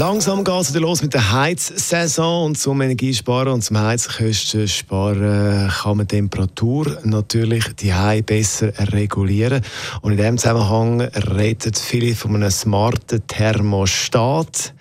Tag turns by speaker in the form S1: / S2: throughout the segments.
S1: Langsam geht es los mit der Heizsaison und zum Energiesparen und zum Heizkosten sparen kann man Temperatur natürlich die Heiz besser regulieren. Und in diesem Zusammenhang redet viele von einem smarten Thermostat.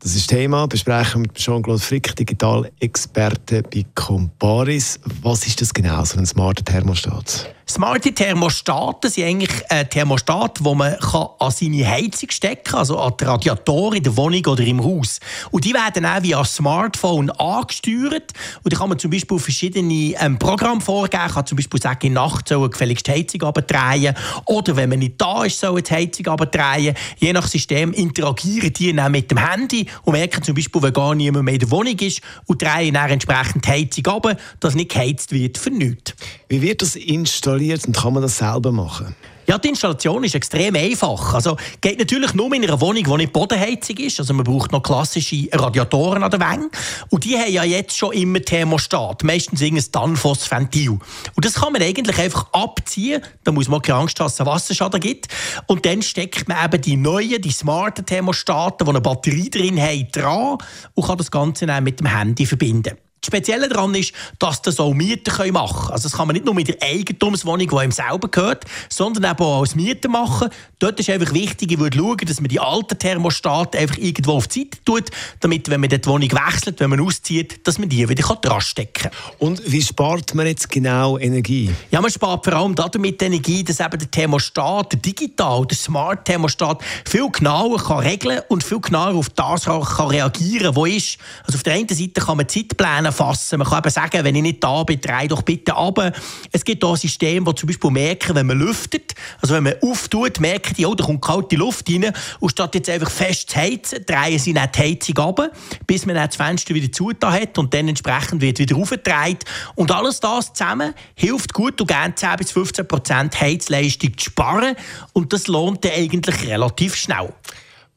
S1: Das ist Thema, besprechen wir mit Jean-Claude Frick, Digitalexperte bei Comparis. Was ist das genau, so ein smarter Thermostat?
S2: Smarte Thermostaten sind eigentlich ein Thermostat, wo man an seine Heizung stecken kann, also an die Radiatoren in der Wohnung oder im Haus. Und die werden auch via Smartphone angesteuert. Und da kann man zum Beispiel verschiedene ähm, Programme vorgeben. Man kann zum Beispiel sagen, in Nacht soll gefälligst die Heizung abdrehen. Oder wenn man nicht da ist, soll die Heizung abdrehen. Je nach System interagieren die dann mit dem Handy und merken zum Beispiel, wenn gar niemand mehr in der Wohnung ist und drehen dann entsprechend die Heizung ab, dass nicht geheizt wird für nichts.
S1: Wie wird das installiert? Installiert und kann man das selber machen?
S2: Ja, die Installation ist extrem einfach. Also geht natürlich nur in einer Wohnung, die nicht Bodenheizung ist. Also man braucht noch klassische Radiatoren an der Wänge. Und die haben ja jetzt schon immer Thermostat. Meistens ein Danfoss-Ventil. Und das kann man eigentlich einfach abziehen. Da muss man keine Angst haben, dass es einen Wasserschaden gibt. Und dann steckt man eben die neuen, die smarten Thermostaten, die eine Batterie drin haben, dran und kann das Ganze dann mit dem Handy verbinden. Das Spezielle daran ist, dass das auch Mieter machen können. Also das kann man nicht nur mit der Eigentumswohnung, die einem selber gehört, sondern eben auch als Mieter machen. Dort ist einfach wichtig, ich würde schauen, dass man die alten Thermostate einfach irgendwo auf die Seite tut, damit, wenn man die Wohnung wechselt, wenn man auszieht, dass man die wieder dran stecken kann.
S1: Und wie spart man jetzt genau Energie?
S2: Ja, man spart vor allem damit Energie, dass eben der Thermostat, der digital, der Smart Thermostat viel genauer kann regeln und viel genauer auf das kann reagieren, wo ist. Also auf der einen Seite kann man Zeitpläne fassen. Man kann eben sagen, wenn ich nicht da bin, dreh doch bitte ab. Es gibt auch Systeme, die zum Beispiel merken, wenn man lüftet, also wenn man auftut, merken die, oh, da kommt kalte Luft rein. Und statt jetzt einfach fest zu heizen, drehen sie nicht die Heizung ab, bis man dann das Fenster wieder zugetan hat und dann entsprechend wird wieder aufgedreht. Und alles das zusammen hilft gut und gerne 10 bis 15 Prozent Heizleistung zu sparen. Und das lohnt dann eigentlich relativ schnell.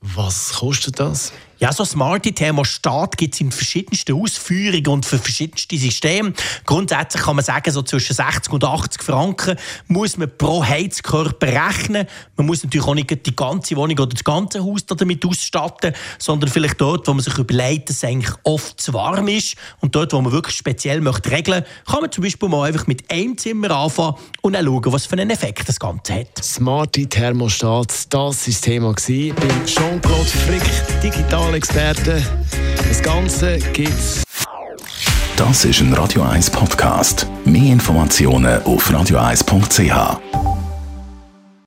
S1: Was kostet das?
S2: Ja, so smarte Thermostat gibt es in verschiedensten Ausführungen und für verschiedenste Systeme. Grundsätzlich kann man sagen, so zwischen 60 und 80 Franken muss man pro Heizkörper rechnen. Man muss natürlich auch nicht die ganze Wohnung oder das ganze Haus damit ausstatten, sondern vielleicht dort, wo man sich überlegt, dass es eigentlich oft zu warm ist und dort, wo man wirklich speziell möchte regeln, kann man zum Beispiel mal einfach mit einem Zimmer anfangen und dann schauen, was für einen Effekt das Ganze hat.
S1: Smarte Thermostat, das war das Thema beim Jean-Claude Frick, digital Spezialexperten. Das Ganze gibt's.
S3: Das ist ein Radio 1 Podcast. Mehr Informationen auf radio1.ch.